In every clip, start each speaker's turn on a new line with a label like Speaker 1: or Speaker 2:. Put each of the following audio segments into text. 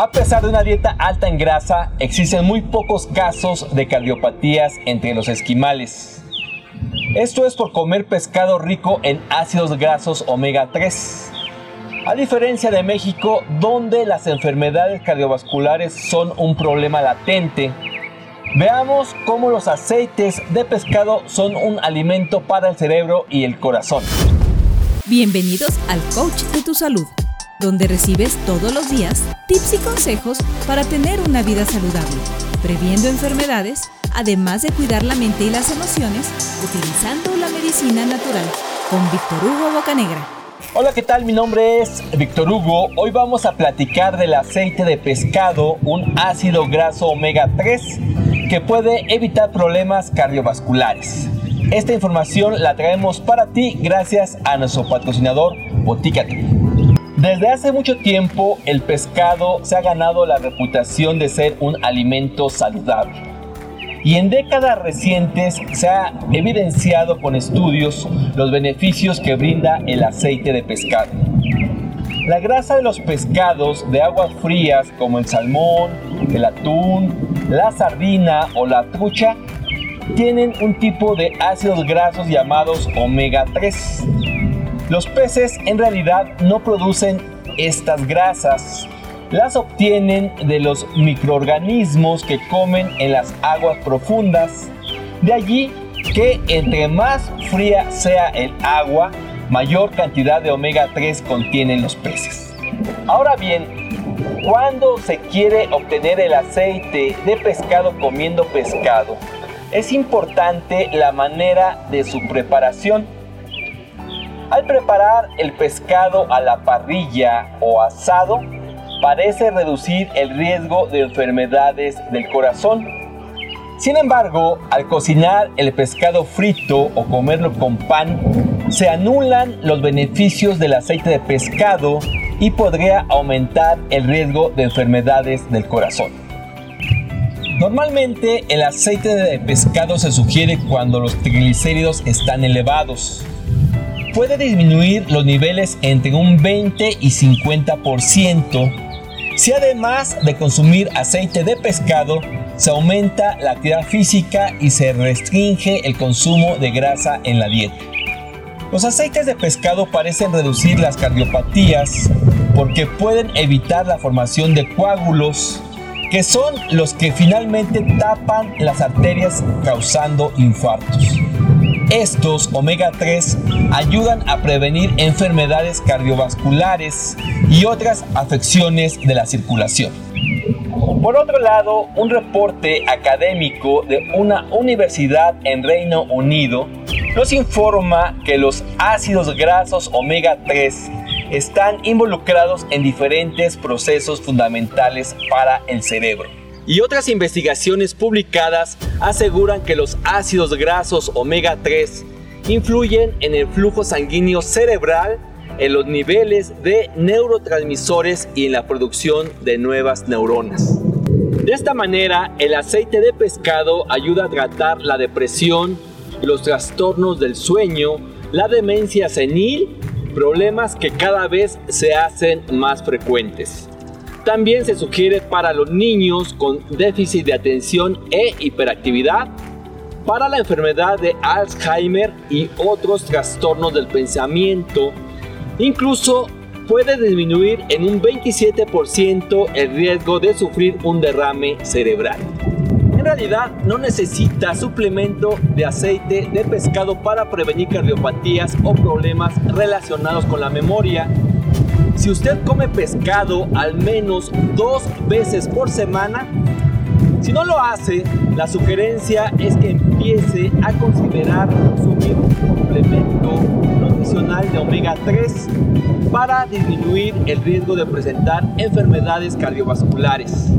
Speaker 1: A pesar de una dieta alta en grasa, existen muy pocos casos de cardiopatías entre los esquimales. Esto es por comer pescado rico en ácidos grasos omega 3. A diferencia de México, donde las enfermedades cardiovasculares son un problema latente, veamos cómo los aceites de pescado son un alimento para el cerebro y el corazón.
Speaker 2: Bienvenidos al Coach de tu Salud donde recibes todos los días tips y consejos para tener una vida saludable, previendo enfermedades, además de cuidar la mente y las emociones utilizando la medicina natural, con Víctor Hugo Bocanegra.
Speaker 1: Hola, ¿qué tal? Mi nombre es Víctor Hugo. Hoy vamos a platicar del aceite de pescado, un ácido graso omega 3 que puede evitar problemas cardiovasculares. Esta información la traemos para ti gracias a nuestro patrocinador Boticate. Desde hace mucho tiempo el pescado se ha ganado la reputación de ser un alimento saludable. Y en décadas recientes se ha evidenciado con estudios los beneficios que brinda el aceite de pescado. La grasa de los pescados de aguas frías como el salmón, el atún, la sardina o la trucha tienen un tipo de ácidos grasos llamados omega 3 los peces en realidad no producen estas grasas. Las obtienen de los microorganismos que comen en las aguas profundas. De allí que entre más fría sea el agua, mayor cantidad de omega 3 contienen los peces. Ahora bien, cuando se quiere obtener el aceite de pescado comiendo pescado, es importante la manera de su preparación al preparar el pescado a la parrilla o asado, parece reducir el riesgo de enfermedades del corazón. Sin embargo, al cocinar el pescado frito o comerlo con pan, se anulan los beneficios del aceite de pescado y podría aumentar el riesgo de enfermedades del corazón. Normalmente el aceite de pescado se sugiere cuando los triglicéridos están elevados puede disminuir los niveles entre un 20 y 50%. Si además de consumir aceite de pescado, se aumenta la actividad física y se restringe el consumo de grasa en la dieta. Los aceites de pescado parecen reducir las cardiopatías porque pueden evitar la formación de coágulos, que son los que finalmente tapan las arterias causando infartos. Estos omega 3 ayudan a prevenir enfermedades cardiovasculares y otras afecciones de la circulación. Por otro lado, un reporte académico de una universidad en Reino Unido nos informa que los ácidos grasos omega 3 están involucrados en diferentes procesos fundamentales para el cerebro y otras investigaciones publicadas aseguran que los ácidos grasos omega 3 influyen en el flujo sanguíneo cerebral, en los niveles de neurotransmisores y en la producción de nuevas neuronas. De esta manera, el aceite de pescado ayuda a tratar la depresión, los trastornos del sueño, la demencia senil, problemas que cada vez se hacen más frecuentes. También se sugiere para los niños con déficit de atención e hiperactividad, para la enfermedad de Alzheimer y otros trastornos del pensamiento. Incluso puede disminuir en un 27% el riesgo de sufrir un derrame cerebral. En realidad no necesita suplemento de aceite de pescado para prevenir cardiopatías o problemas relacionados con la memoria si usted come pescado al menos dos veces por semana, si no lo hace, la sugerencia es que empiece a considerar consumir un complemento nutricional de omega 3 para disminuir el riesgo de presentar enfermedades cardiovasculares.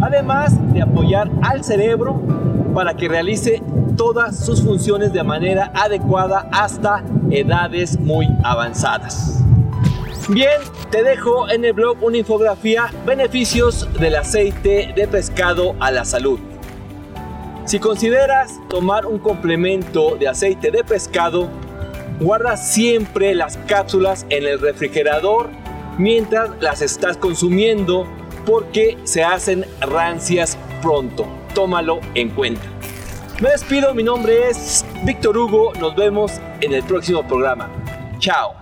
Speaker 1: Además de apoyar al cerebro para que realice todas sus funciones de manera adecuada hasta edades muy avanzadas. Bien, te dejo en el blog una infografía beneficios del aceite de pescado a la salud. Si consideras tomar un complemento de aceite de pescado, guarda siempre las cápsulas en el refrigerador mientras las estás consumiendo porque se hacen rancias pronto. Tómalo en cuenta. Me despido, mi nombre es Víctor Hugo, nos vemos en el próximo programa. Chao.